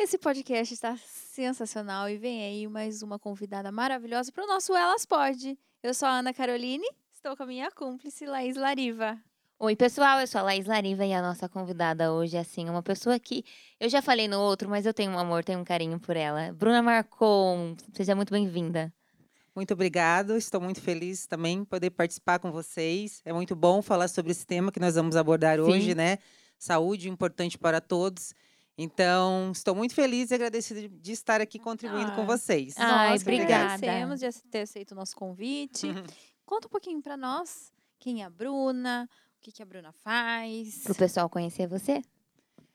Esse podcast está sensacional e vem aí mais uma convidada maravilhosa para o nosso Elas Pode. Eu sou a Ana Caroline, estou com a minha cúmplice Laís Lariva. Oi, pessoal, eu sou a Laís Lariva e a nossa convidada hoje é, assim, uma pessoa que eu já falei no outro, mas eu tenho um amor, tenho um carinho por ela. Bruna Marcon, seja muito bem-vinda. Muito obrigado, estou muito feliz também poder participar com vocês. É muito bom falar sobre esse tema que nós vamos abordar Sim. hoje, né? Saúde importante para todos. Então, estou muito feliz e agradecida de estar aqui contribuindo ah, com vocês. Ai, nós obrigada. agradecemos de ter aceito o nosso convite. Conta um pouquinho para nós quem é a Bruna, o que, que a Bruna faz. Para o pessoal conhecer você.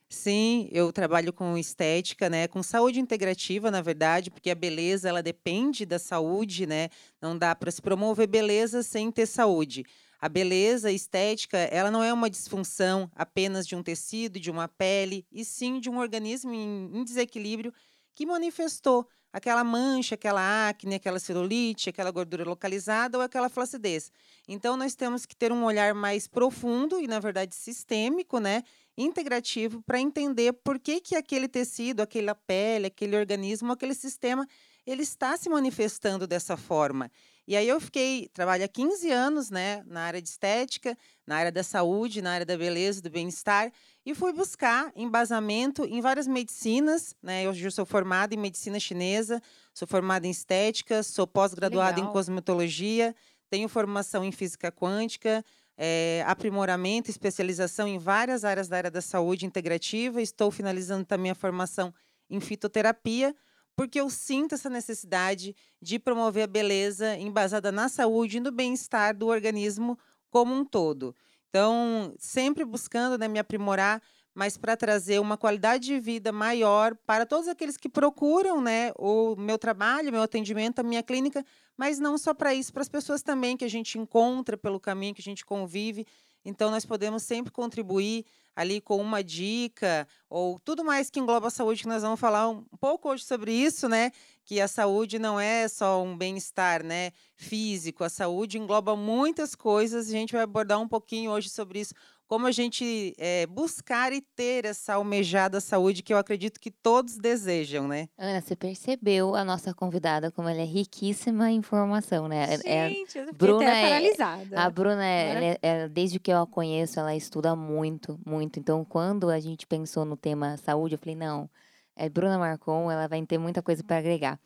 Sim, eu trabalho com estética, né, com saúde integrativa, na verdade, porque a beleza ela depende da saúde, né? Não dá para se promover beleza sem ter saúde. A beleza estética, ela não é uma disfunção apenas de um tecido, de uma pele, e sim de um organismo em, desequilíbrio que manifestou aquela mancha, aquela acne, aquela celulite, aquela gordura localizada ou aquela flacidez. Então nós temos que ter um olhar mais profundo e na verdade sistêmico, né, integrativo para entender por que que aquele tecido, aquela pele, aquele organismo, aquele sistema, ele está se manifestando dessa forma. E aí eu fiquei, trabalho há 15 anos, né, na área de estética, na área da saúde, na área da beleza, do bem-estar, e fui buscar embasamento em várias medicinas, né? Eu sou formada em medicina chinesa, sou formada em estética, sou pós-graduada em cosmetologia, tenho formação em física quântica, é, aprimoramento, especialização em várias áreas da área da saúde integrativa, estou finalizando também a formação em fitoterapia, porque eu sinto essa necessidade de promover a beleza embasada na saúde e no bem-estar do organismo como um todo. Então, sempre buscando né, me aprimorar, mas para trazer uma qualidade de vida maior para todos aqueles que procuram né, o meu trabalho, meu atendimento, a minha clínica, mas não só para isso, para as pessoas também que a gente encontra pelo caminho, que a gente convive. Então, nós podemos sempre contribuir ali com uma dica ou tudo mais que engloba a saúde, que nós vamos falar um pouco hoje sobre isso, né? Que a saúde não é só um bem-estar, né? Físico, a saúde engloba muitas coisas. A gente vai abordar um pouquinho hoje sobre isso, como a gente é, buscar e ter essa almejada saúde que eu acredito que todos desejam, né? Ana, você percebeu a nossa convidada como ela é riquíssima em informação, né? É, gente, eu Bruna até é, paralisada. A Bruna, é, é, desde que eu a conheço, ela estuda muito, muito. Então, quando a gente pensou no tema saúde, eu falei, não, é Bruna Marcon, ela vai ter muita coisa para agregar.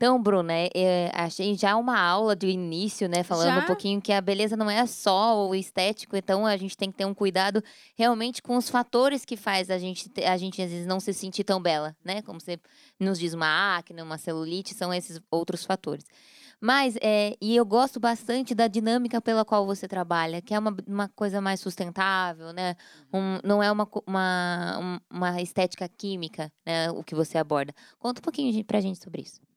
Então, Bruna, é, é, achei já uma aula de início, né? Falando já? um pouquinho que a beleza não é só o estético, então a gente tem que ter um cuidado realmente com os fatores que faz a gente, a gente às vezes não se sentir tão bela, né? Como você nos diz, uma acne, uma celulite, são esses outros fatores. Mas, é, e eu gosto bastante da dinâmica pela qual você trabalha, que é uma, uma coisa mais sustentável, né? Um, não é uma, uma, uma estética química, né? O que você aborda. Conta um pouquinho pra gente sobre isso.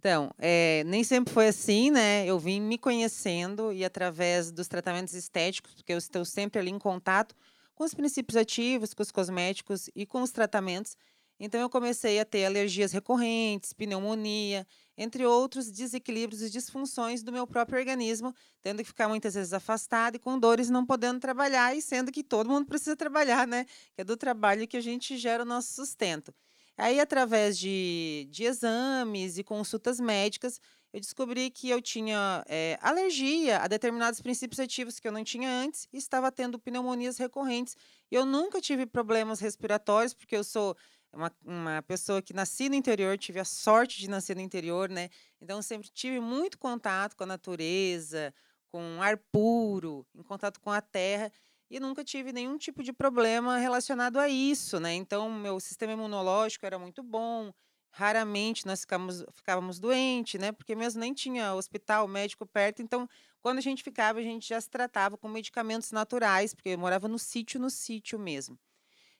Então, é, nem sempre foi assim, né? Eu vim me conhecendo e através dos tratamentos estéticos, porque eu estou sempre ali em contato com os princípios ativos, com os cosméticos e com os tratamentos. Então, eu comecei a ter alergias recorrentes, pneumonia, entre outros desequilíbrios e disfunções do meu próprio organismo, tendo que ficar muitas vezes afastado e com dores não podendo trabalhar, e sendo que todo mundo precisa trabalhar, né? Que é do trabalho que a gente gera o nosso sustento. Aí, através de, de exames e consultas médicas, eu descobri que eu tinha é, alergia a determinados princípios ativos que eu não tinha antes e estava tendo pneumonias recorrentes. Eu nunca tive problemas respiratórios, porque eu sou uma, uma pessoa que nasci no interior, tive a sorte de nascer no interior, né? Então, sempre tive muito contato com a natureza, com ar puro, em contato com a terra e nunca tive nenhum tipo de problema relacionado a isso, né? Então, meu sistema imunológico era muito bom. Raramente nós ficávamos, ficávamos doentes, né? Porque mesmo nem tinha hospital, médico perto. Então, quando a gente ficava, a gente já se tratava com medicamentos naturais, porque eu morava no sítio, no sítio mesmo.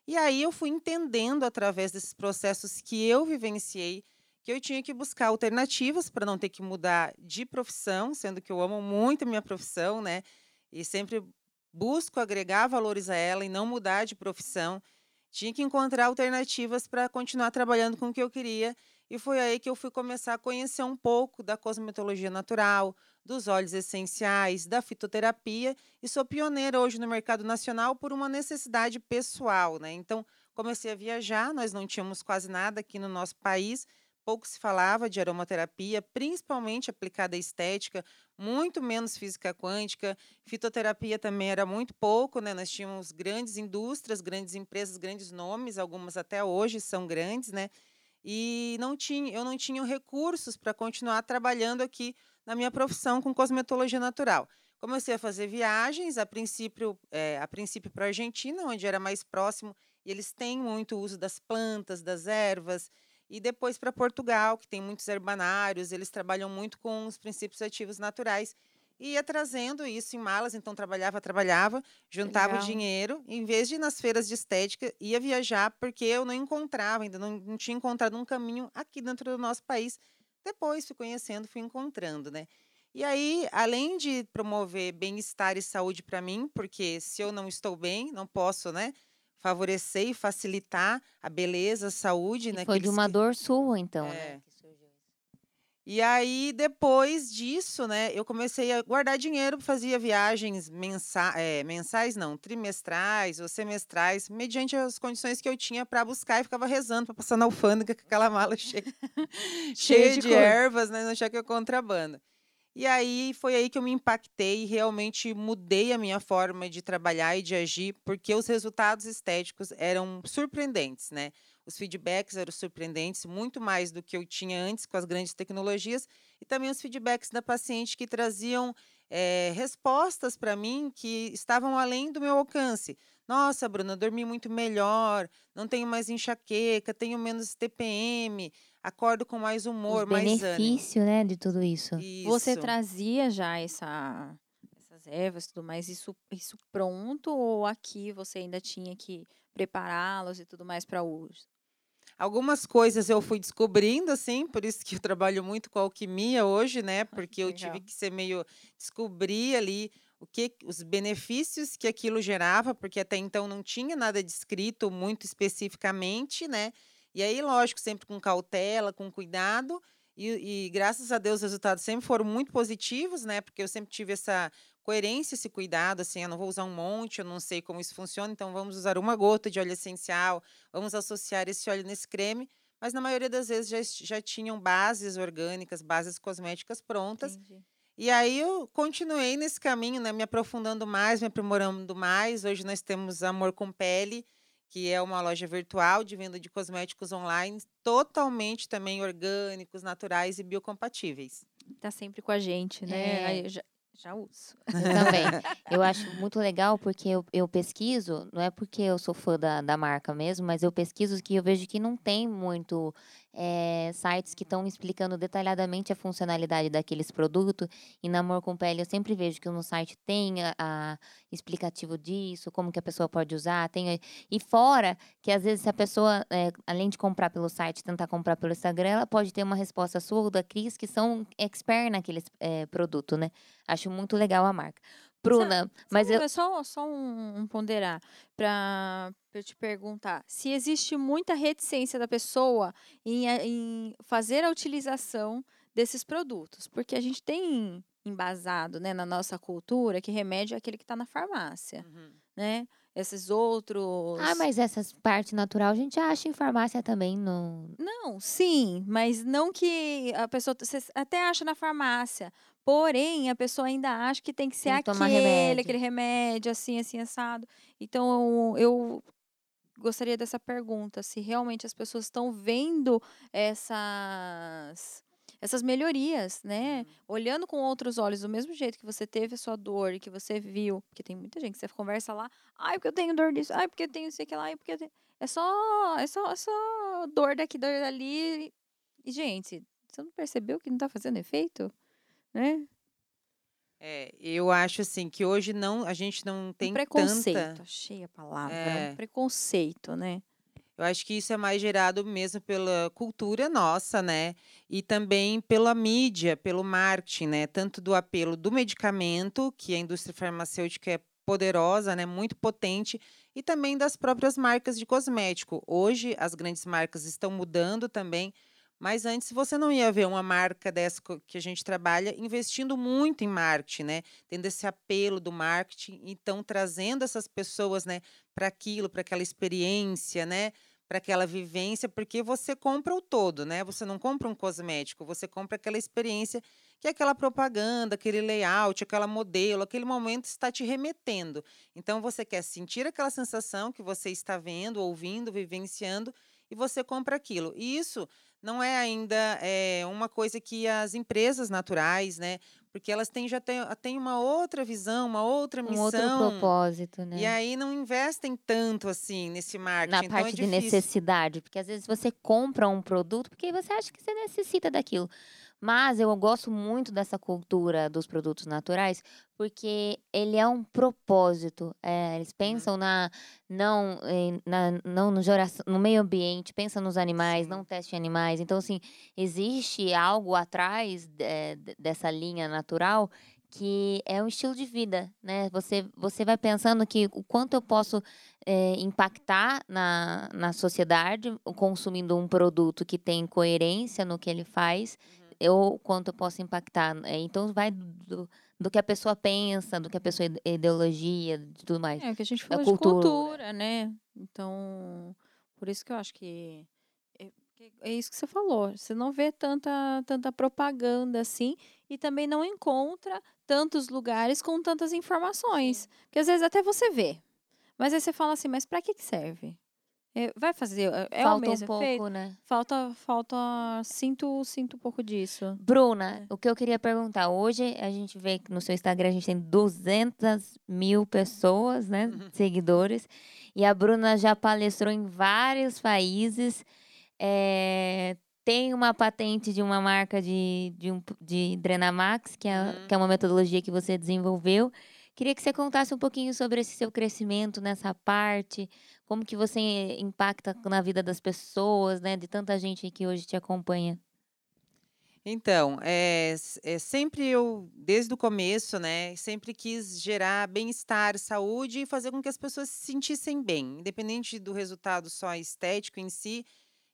E aí eu fui entendendo através desses processos que eu vivenciei que eu tinha que buscar alternativas para não ter que mudar de profissão, sendo que eu amo muito a minha profissão, né? E sempre busco agregar valores a ela e não mudar de profissão. Tinha que encontrar alternativas para continuar trabalhando com o que eu queria. E foi aí que eu fui começar a conhecer um pouco da cosmetologia natural, dos óleos essenciais, da fitoterapia. E sou pioneira hoje no mercado nacional por uma necessidade pessoal. Né? Então, Comecei a viajar, nós não tínhamos quase nada aqui no nosso país, pouco se falava de aromaterapia, principalmente aplicada à estética, muito menos física quântica. Fitoterapia também era muito pouco, né? Nós tínhamos grandes indústrias, grandes empresas, grandes nomes, algumas até hoje são grandes, né? E não tinha, eu não tinha recursos para continuar trabalhando aqui na minha profissão com cosmetologia natural. Comecei a fazer viagens, a princípio, é, a princípio para a Argentina, onde era mais próximo, e eles têm muito uso das plantas, das ervas, e depois para Portugal, que tem muitos herbanários, eles trabalham muito com os princípios ativos naturais. E ia trazendo isso em malas, então trabalhava, trabalhava, juntava o dinheiro, em vez de ir nas feiras de estética, ia viajar, porque eu não encontrava, ainda não, não tinha encontrado um caminho aqui dentro do nosso país. Depois fui conhecendo, fui encontrando, né? E aí, além de promover bem-estar e saúde para mim, porque se eu não estou bem, não posso, né? Favorecer e facilitar a beleza, a saúde, né? Foi de uma que... dor sua, então, né, é. né? E aí, depois disso, né, eu comecei a guardar dinheiro, fazia viagens mensa é, mensais, não, trimestrais ou semestrais, mediante as condições que eu tinha para buscar e ficava rezando para passar na alfândega com aquela mala cheia, cheia de, de ervas, né, não achar que é contrabando. E aí foi aí que eu me impactei e realmente mudei a minha forma de trabalhar e de agir, porque os resultados estéticos eram surpreendentes, né? Os feedbacks eram surpreendentes, muito mais do que eu tinha antes com as grandes tecnologias, e também os feedbacks da paciente que traziam é, respostas para mim que estavam além do meu alcance. Nossa, Bruna, dormi muito melhor, não tenho mais enxaqueca, tenho menos TPM, acordo com mais humor, Os mais ânimo. benefício, né, de tudo isso. Isso. Você trazia já essa, essas ervas e tudo mais, isso, isso pronto ou aqui você ainda tinha que prepará-los e tudo mais para uso? Algumas coisas eu fui descobrindo, assim, por isso que eu trabalho muito com alquimia hoje, né? Porque eu tive que ser meio descobrir ali o que os benefícios que aquilo gerava, porque até então não tinha nada descrito muito especificamente, né? E aí, lógico, sempre com cautela, com cuidado. E, e, graças a Deus os resultados sempre foram muito positivos, né? Porque eu sempre tive essa coerência, esse cuidado, assim, eu não vou usar um monte, eu não sei como isso funciona, então vamos usar uma gota de óleo essencial, vamos associar esse óleo nesse creme. Mas na maioria das vezes já, já tinham bases orgânicas, bases cosméticas prontas. Entendi. E aí eu continuei nesse caminho, né? Me aprofundando mais, me aprimorando mais. Hoje nós temos Amor com Pele, que é uma loja virtual de venda de cosméticos online, totalmente também orgânicos, naturais e biocompatíveis. Tá sempre com a gente, né? É. Já, já uso. Eu também. eu acho muito legal porque eu, eu pesquiso, não é porque eu sou fã da, da marca mesmo, mas eu pesquiso que eu vejo que não tem muito é, sites que estão explicando detalhadamente a funcionalidade daqueles produtos. E na Amor com Pele eu sempre vejo que no site tem a, a, explicativo disso, como que a pessoa pode usar. Tem, e fora que às vezes se a pessoa, é, além de comprar pelo site, tentar comprar pelo Instagram, ela pode ter uma resposta sua ou da Cris, que são expert naqueles é, produto, né? Acho muito legal a marca. Bruna, mas sabe, eu... Só, só um, um ponderar para eu te perguntar. Se existe muita reticência da pessoa em, em fazer a utilização desses produtos, porque a gente tem embasado né, na nossa cultura que remédio é aquele que está na farmácia, uhum. né? Esses outros. Ah, mas essa parte natural a gente acha em farmácia também. No... Não, sim, mas não que a pessoa. Você até acha na farmácia, Porém, a pessoa ainda acha que tem que ser tem que aquele, remédio. aquele remédio, assim, assim, assado. Então, eu gostaria dessa pergunta, se realmente as pessoas estão vendo essas essas melhorias, né? Uhum. Olhando com outros olhos, do mesmo jeito que você teve a sua dor e que você viu, porque tem muita gente que você conversa lá, ai, porque eu tenho dor disso, ai, porque eu tenho isso lá, ai, porque eu tenho... é só é só é só dor daqui, dor dali. E gente, você não percebeu que não tá fazendo efeito? Né? É, eu acho assim que hoje não, a gente não tem um preconceito, tanta... achei a palavra, é. um preconceito, né? Eu acho que isso é mais gerado mesmo pela cultura nossa, né? E também pela mídia, pelo marketing, né? Tanto do apelo do medicamento, que a indústria farmacêutica é poderosa, né? Muito potente, e também das próprias marcas de cosmético. Hoje as grandes marcas estão mudando também Mas antes você não ia ver uma marca dessa que a gente trabalha investindo muito em marketing, né? Tendo esse apelo do marketing, então trazendo essas pessoas, né, para aquilo, para aquela experiência, né? Para aquela vivência, porque você compra o todo, né? Você não compra um cosmético, você compra aquela experiência que é aquela propaganda, aquele layout, aquela modelo, aquele momento está te remetendo. Então você quer sentir aquela sensação que você está vendo, ouvindo, vivenciando e você compra aquilo. E isso não é ainda é, uma coisa que as empresas naturais, né? Porque elas têm, já têm, têm uma outra visão, uma outra missão. Um outro propósito, né? E aí não investem tanto assim nesse marketing. Na então é parte é de necessidade. Porque às vezes você compra um produto porque você acha que você necessita daquilo. Mas eu gosto muito dessa cultura dos produtos naturais porque ele é um propósito. É, eles uhum. pensam na não na, não no, geração, no meio ambiente, pensam nos animais, não testem animais. Então assim existe algo atrás é, dessa linha natural que é um estilo de vida, né? Você, você vai pensando que o quanto eu posso é, impactar na, na sociedade consumindo um produto que tem coerência no que ele faz ou quanto eu posso impactar. Né? Então, vai do, do que a pessoa pensa, do que a pessoa ideologia, de tudo mais. É, o que a gente falou cultura. de cultura, né? Então, por isso que eu acho que é, é isso que você falou. Você não vê tanta, tanta propaganda assim e também não encontra tantos lugares com tantas informações. Porque às vezes até você vê. Mas aí você fala assim, mas para que, que serve? É, vai fazer, é, é falta o mesmo um pouco, efeito? né? Falta, falta, sinto, sinto um pouco disso. Bruna, é. o que eu queria perguntar, hoje a gente vê que no seu Instagram a gente tem 200 mil pessoas, né, uhum. seguidores, e a Bruna já palestrou em vários países, é, tem uma patente de uma marca de, de, um, de Drenamax, que é, uhum. que é uma metodologia que você desenvolveu, Queria que você contasse um pouquinho sobre esse seu crescimento nessa parte, como que você impacta na vida das pessoas, né, de tanta gente que hoje te acompanha. Então, é, é, sempre eu, desde o começo, né, sempre quis gerar bem-estar, saúde e fazer com que as pessoas se sentissem bem, independente do resultado só estético em si.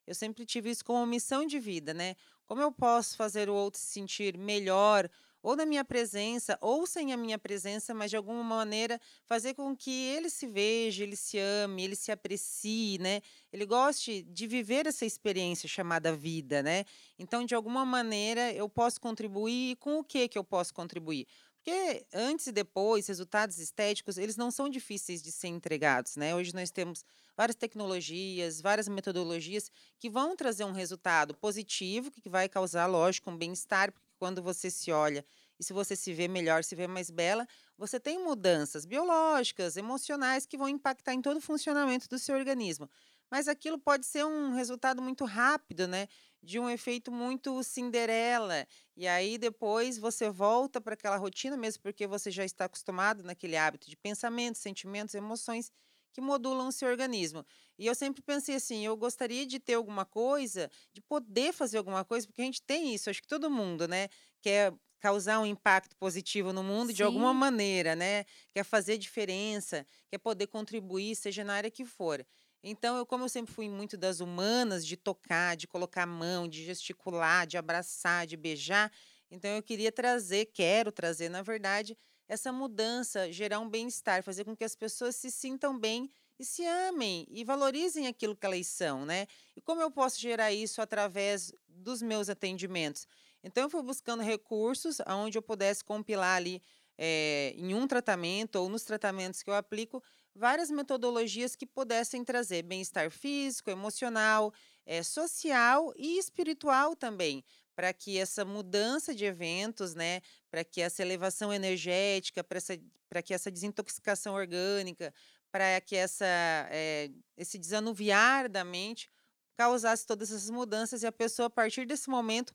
Eu sempre tive isso como missão de vida, né? Como eu posso fazer o outro se sentir melhor, ou na minha presença, ou sem a minha presença, mas de alguma maneira fazer com que ele se veja, ele se ame, ele se aprecie, né? Ele goste de viver essa experiência chamada vida, né? Então, de alguma maneira, eu posso contribuir. E com o que que eu posso contribuir? Porque antes e depois, resultados estéticos, eles não são difíceis de ser entregados, né? Hoje nós temos várias tecnologias, várias metodologias que vão trazer um resultado positivo, que vai causar, lógico, um bem-estar, quando você se olha e se você se vê melhor, se vê mais bela, você tem mudanças biológicas, emocionais que vão impactar em todo o funcionamento do seu organismo. Mas aquilo pode ser um resultado muito rápido, né? De um efeito muito Cinderela. E aí depois você volta para aquela rotina mesmo, porque você já está acostumado naquele hábito de pensamentos, sentimentos, emoções que modulam o seu organismo. E eu sempre pensei assim, eu gostaria de ter alguma coisa, de poder fazer alguma coisa, porque a gente tem isso, acho que todo mundo, né, quer causar um impacto positivo no mundo Sim. de alguma maneira, né? Quer fazer diferença, quer poder contribuir, seja na área que for. Então, eu, como eu sempre fui muito das humanas, de tocar, de colocar a mão, de gesticular, de abraçar, de beijar, então eu queria trazer, quero trazer, na verdade, essa mudança, gerar um bem-estar, fazer com que as pessoas se sintam bem e se amem e valorizem aquilo que elas são, né? E como eu posso gerar isso através dos meus atendimentos? Então, eu fui buscando recursos onde eu pudesse compilar ali é, em um tratamento ou nos tratamentos que eu aplico, várias metodologias que pudessem trazer bem-estar físico, emocional, é, social e espiritual também, para que essa mudança de eventos, né, para que essa elevação energética, para que essa desintoxicação orgânica, para que essa, é, esse desanuviar da mente causasse todas essas mudanças e a pessoa, a partir desse momento,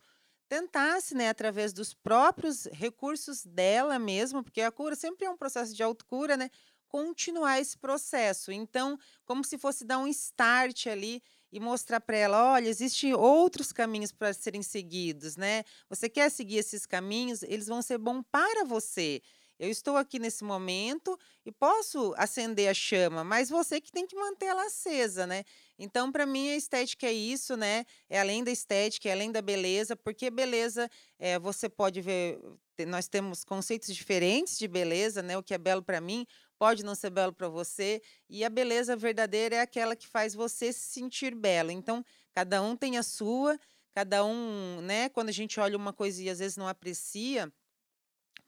tentasse, né, através dos próprios recursos dela mesma, porque a cura sempre é um processo de autocura, né, continuar esse processo. Então, como se fosse dar um start ali e mostrar para ela, olha, existem outros caminhos para serem seguidos, né? Você quer seguir esses caminhos, eles vão ser bons para você. Eu estou aqui nesse momento e posso acender a chama, mas você que tem que manter ela acesa, né? Então, para mim, a estética é isso, né? É além da estética, é além da beleza, porque beleza, é, você pode ver, nós temos conceitos diferentes de beleza, né? O que é belo para mim pode não ser belo para você, e a beleza verdadeira é aquela que faz você se sentir belo. Então, cada um tem a sua, cada um, né? Quando a gente olha uma coisa e às vezes não aprecia,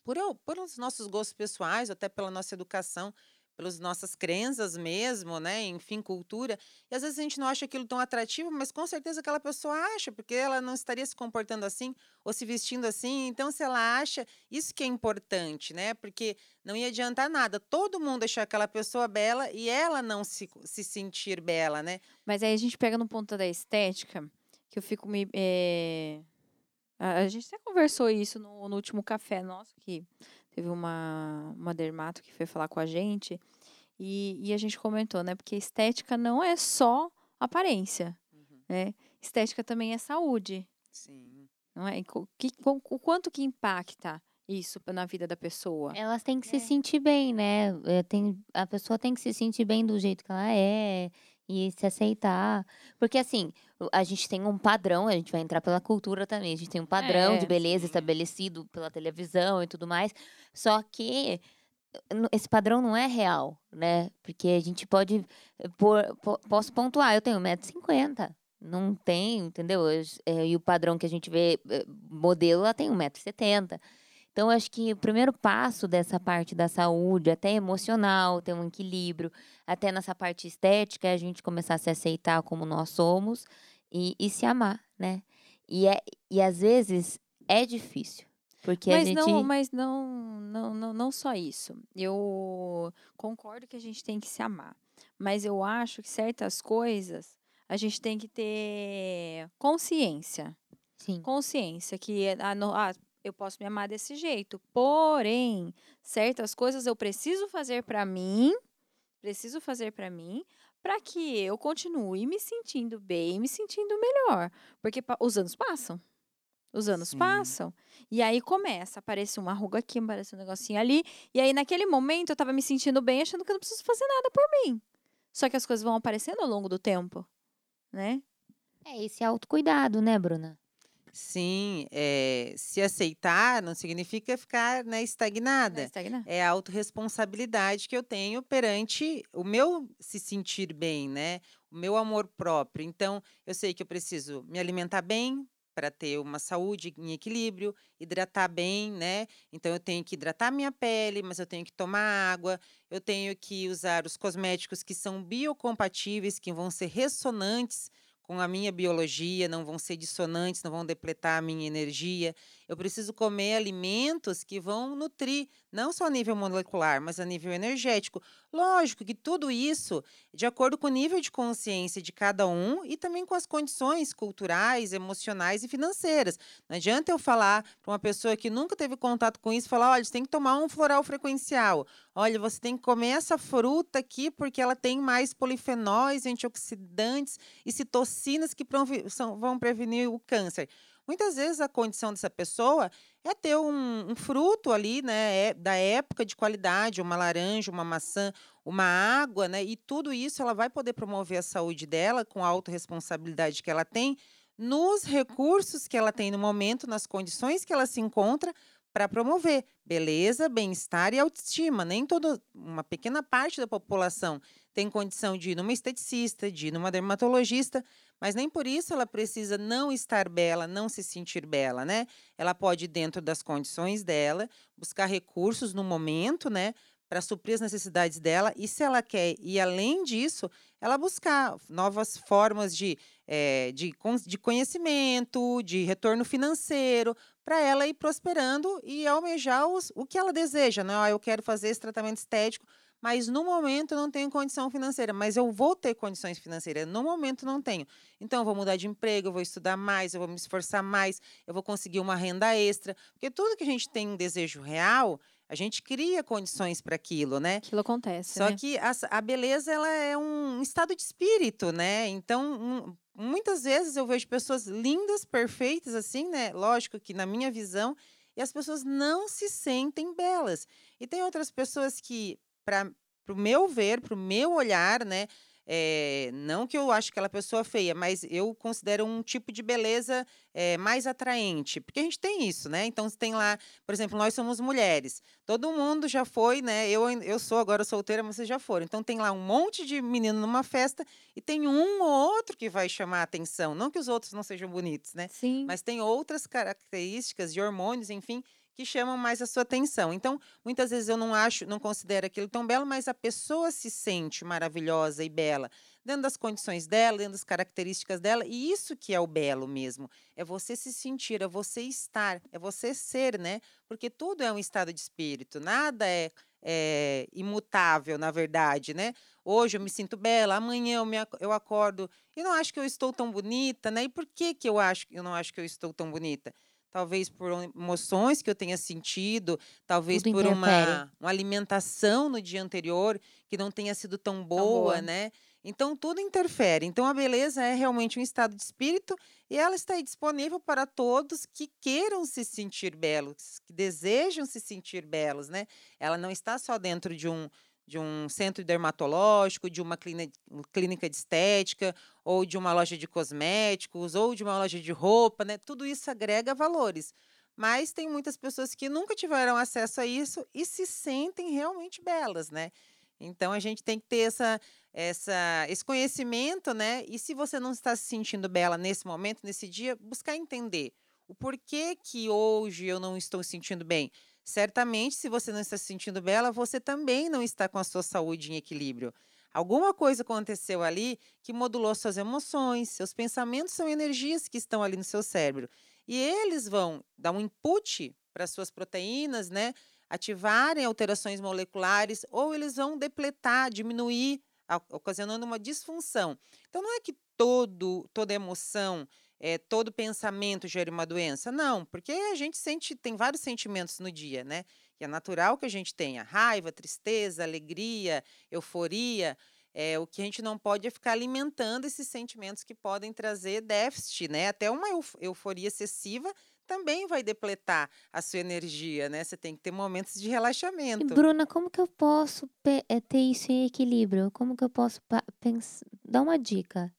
por, por os nossos gostos pessoais, até pela nossa educação, pelas nossas crenças mesmo, né? Enfim, cultura. E às vezes a gente não acha aquilo tão atrativo, mas com certeza aquela pessoa acha, porque ela não estaria se comportando assim ou se vestindo assim. Então, se ela acha, isso que é importante, né? Porque não ia adiantar nada todo mundo achar aquela pessoa bela e ela não se, se sentir bela, né? Mas aí a gente pega no ponto da estética, que eu fico me. É... A gente até conversou isso no, no último café nosso, que Teve uma, uma dermato que foi falar com a gente e, e a gente comentou, né? Porque estética não é só aparência, uhum. né? Estética também é saúde. Sim. Não é? O, que, o quanto que impacta isso na vida da pessoa? Elas têm que é. se sentir bem, né? É, tem, a pessoa tem que se sentir bem do jeito que ela é e se aceitar. Porque assim, a gente tem um padrão, a gente vai entrar pela cultura também, a gente tem um padrão é. de beleza estabelecido pela televisão e tudo mais. Só que esse padrão não é real, né? Porque a gente pode. Por, posso pontuar, eu tenho 1,50m. Não tem, entendeu? É, e o padrão que a gente vê, eh, modelo, ela tem 1,70m. Então, acho que o primeiro passo dessa parte da saúde, até emocional, ter um equilíbrio, até nessa parte estética, é a gente começar a se aceitar como nós somos e, e se amar, né? E, é, e às vezes é difícil. Porque mas a gente... não, mas não, não, não, não só isso. Eu concordo que a gente tem que se amar. Mas eu acho que certas coisas a gente tem que ter consciência. Sim. Consciência que ah, no, ah, eu posso me amar desse jeito. Porém, certas coisas eu preciso fazer para mim, preciso fazer para mim, para que eu continue me sentindo bem, me sentindo melhor, porque os anos passam. Os anos Sim. passam. E aí começa, aparece uma ruga aqui, aparece um negocinho ali. E aí, naquele momento, eu tava me sentindo bem, achando que eu não preciso fazer nada por mim. Só que as coisas vão aparecendo ao longo do tempo, né? É esse autocuidado, né, Bruna? Sim, é, se aceitar não significa ficar né, estagnada. Estagnar. É a autorresponsabilidade que eu tenho perante o meu se sentir bem, né? O meu amor próprio. Então, eu sei que eu preciso me alimentar bem para ter uma saúde em equilíbrio, hidratar bem, né? Então eu tenho que hidratar minha pele, mas eu tenho que tomar água, eu tenho que usar os cosméticos que são biocompatíveis, que vão ser ressonantes com a minha biologia, não vão ser dissonantes, não vão depletar a minha energia. Eu preciso comer alimentos que vão nutrir, não só a nível molecular, mas a nível energético. Lógico que tudo isso de acordo com o nível de consciência de cada um e também com as condições culturais, emocionais e financeiras. Não adianta eu falar para uma pessoa que nunca teve contato com isso, falar, olha, você tem que tomar um floral frequencial. Olha, você tem que comer essa fruta aqui porque ela tem mais polifenóis, antioxidantes e citocinas que vão prevenir o câncer. Muitas vezes a condição dessa pessoa é ter um, um fruto ali, né, é, da época de qualidade, uma laranja, uma maçã, uma água, né, e tudo isso ela vai poder promover a saúde dela com a autorresponsabilidade que ela tem, nos recursos que ela tem no momento, nas condições que ela se encontra, para promover beleza, bem-estar e autoestima. Nem toda, uma pequena parte da população tem condição de ir numa esteticista, de ir numa dermatologista, mas nem por isso ela precisa não estar bela, não se sentir bela, né? Ela pode, dentro das condições dela, buscar recursos no momento, né? Para suprir as necessidades dela, e se ela quer ir além disso, ela buscar novas formas de, é, de, de conhecimento, de retorno financeiro, para ela ir prosperando e almejar os, o que ela deseja, né? Ah, eu quero fazer esse tratamento estético mas no momento eu não tenho condição financeira, mas eu vou ter condições financeiras. No momento não tenho. Então eu vou mudar de emprego, eu vou estudar mais, eu vou me esforçar mais, eu vou conseguir uma renda extra, porque tudo que a gente tem um desejo real, a gente cria condições para aquilo, né? Aquilo acontece. Só né? que a, a, beleza ela é um estado de espírito, né? Então, um, muitas vezes eu vejo pessoas lindas, perfeitas, assim, né? Lógico que na minha visão, e as pessoas não se sentem belas. E tem outras pessoas que para o meu ver, para o meu olhar, né? é, não que eu acho aquela pessoa feia, mas eu considero um tipo de beleza é, mais atraente. Porque a gente tem isso, né? Então, tem lá, por exemplo, nós somos mulheres. Todo mundo já foi, né? Eu, eu sou agora solteira, mas vocês já foram. Então, tem lá um monte de menino numa festa e tem um ou outro que vai chamar a atenção. Não que os outros não sejam bonitos, né? Sim. Mas tem outras características de hormônios, enfim, que chamam mais a sua atenção. Então, muitas vezes eu não acho, não considero aquilo tão belo, mas a pessoa se sente maravilhosa e bela dentro das condições dela, dentro das características dela, e isso que é o belo mesmo. É você se sentir, é você estar, é você ser, né? Porque tudo é um estado de espírito, nada é, é imutável, na verdade, né? Hoje eu me sinto bela, amanhã eu, me, eu acordo e não acho que eu estou tão bonita, né? E por que, que eu acho eu não acho que eu estou tão bonita? Talvez por emoções que eu tenha sentido, talvez Tudo por uma, uma alimentação no dia anterior que não tenha sido tão boa, tão boa, né? Então, tudo interfere. Então, a beleza é realmente um estado de espírito e ela está disponível para todos que queiram se sentir belos, que desejam se sentir belos, né? Ela não está só dentro de um, de um centro dermatológico, de uma clínica de estética, ou de uma loja de cosméticos, ou de uma loja de roupa, né? Tudo isso agrega valores. Mas tem muitas pessoas que nunca tiveram acesso a isso e se sentem realmente belas, né? Então a gente tem que ter essa, essa, esse conhecimento, né? E se você não está se sentindo bela nesse momento, nesse dia, buscar entender o porquê que hoje eu não estou sentindo bem. Certamente, se você não está se sentindo bela, você também não está com a sua saúde em equilíbrio. Alguma coisa aconteceu ali que modulou suas emoções, seus pensamentos são energias que estão ali no seu cérebro. E eles vão dar um input para suas proteínas, né? Ativarem alterações moleculares, ou eles vão depletar, diminuir, ocasionando uma disfunção. Então, não é que todo, toda emoção é, todo pensamento gera uma doença. Não, porque a gente sente, tem vários sentimentos no dia, né? E é natural que a gente tenha raiva, tristeza, alegria, euforia. É, o que a gente não pode é ficar alimentando esses sentimentos que podem trazer déficit, né? Até uma euforia excessiva também vai depletar a sua energia, né? Você tem que ter momentos de relaxamento. E Bruna, como que eu posso eh, ter isso em equilíbrio? Como que eu posso pensar? Dá uma dica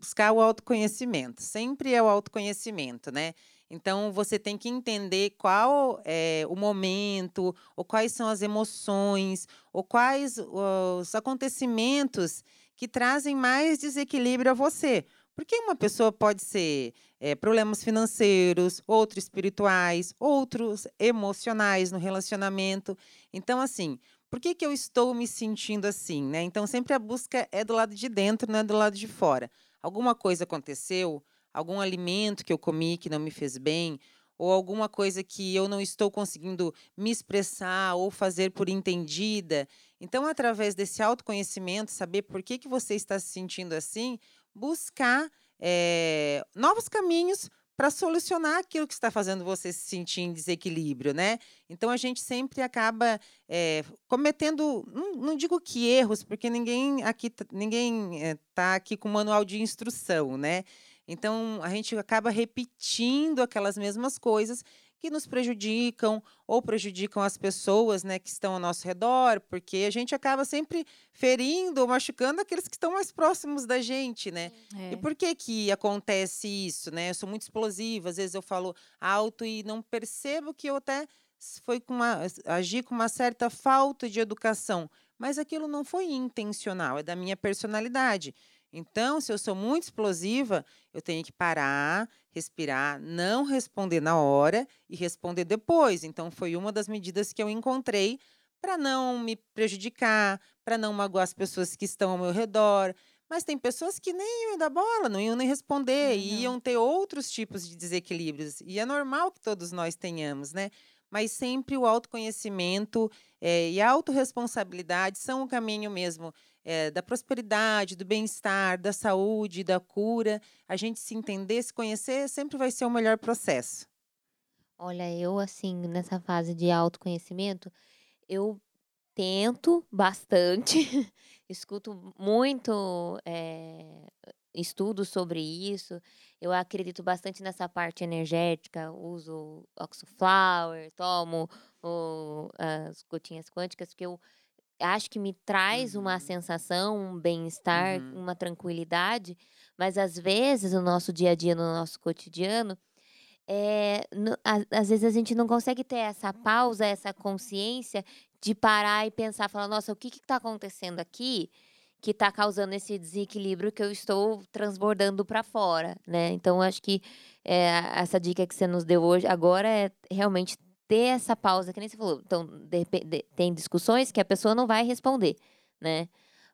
buscar o autoconhecimento. Sempre é o autoconhecimento, né? Então você tem que entender qual é o momento, ou quais são as emoções, ou quais os acontecimentos que trazem mais desequilíbrio a você. Porque uma pessoa pode ser é, problemas financeiros, outros espirituais, outros emocionais no relacionamento. Então, assim, por que, que eu estou me sentindo assim? Né? Então, sempre a busca é do lado de dentro, não é do lado de fora alguma coisa aconteceu, algum alimento que eu comi que não me fez bem, ou alguma coisa que eu não estou conseguindo me expressar ou fazer por entendida. Então, através desse autoconhecimento, saber por que, que você está se sentindo assim, buscar é, novos caminhos para solucionar aquilo que está fazendo você se sentir em desequilíbrio, né? Então a gente sempre acaba é, cometendo, não, não, digo que erros, porque ninguém aqui ninguém está eh, aqui com manual de instrução, né? Então a gente acaba repetindo aquelas mesmas coisas que nos prejudicam ou prejudicam as pessoas né, que estão ao nosso redor, porque a gente acaba sempre ferindo ou machucando aqueles que estão mais próximos da gente, né? É. E por que que acontece isso, né? Eu sou muito explosiva, às vezes eu falo alto e não percebo que eu até foi com uma, agi com uma certa falta de educação, mas aquilo não foi intencional, é da minha personalidade. Então, se eu sou muito explosiva, eu tenho que parar, respirar, não responder na hora e responder depois. Então, foi uma das medidas que eu encontrei para não me prejudicar, para não magoar as pessoas que estão ao meu redor. Mas tem pessoas que nem iam dar bola, não iam nem responder, não. iam ter outros tipos de desequilíbrios. E é normal que todos nós tenhamos, né? Mas sempre o autoconhecimento é, e a autorresponsabilidade são o caminho mesmo é, da prosperidade, do bem-estar, da saúde, da cura, a gente se entender, se conhecer, sempre vai ser o melhor processo. Olha, eu assim, nessa fase de autoconhecimento, eu tento bastante, escuto muito é, estudos sobre isso. Eu acredito bastante nessa parte energética, uso Oxoflower, tomo o, as gotinhas quânticas, porque eu acho que me traz uma Uhum. sensação, um bem-estar, Uhum. uma tranquilidade, mas às vezes no nosso dia a dia, no nosso cotidiano, é, no- a- às vezes a gente não consegue ter essa pausa, essa consciência de parar e pensar, falar, nossa, o que está acontecendo aqui que está causando esse desequilíbrio que eu estou transbordando para fora, né? Então, acho que é, essa dica que você nos deu hoje agora é realmente ter essa pausa, que nem você falou. Então, de de- tem discussões que a pessoa não vai responder, né?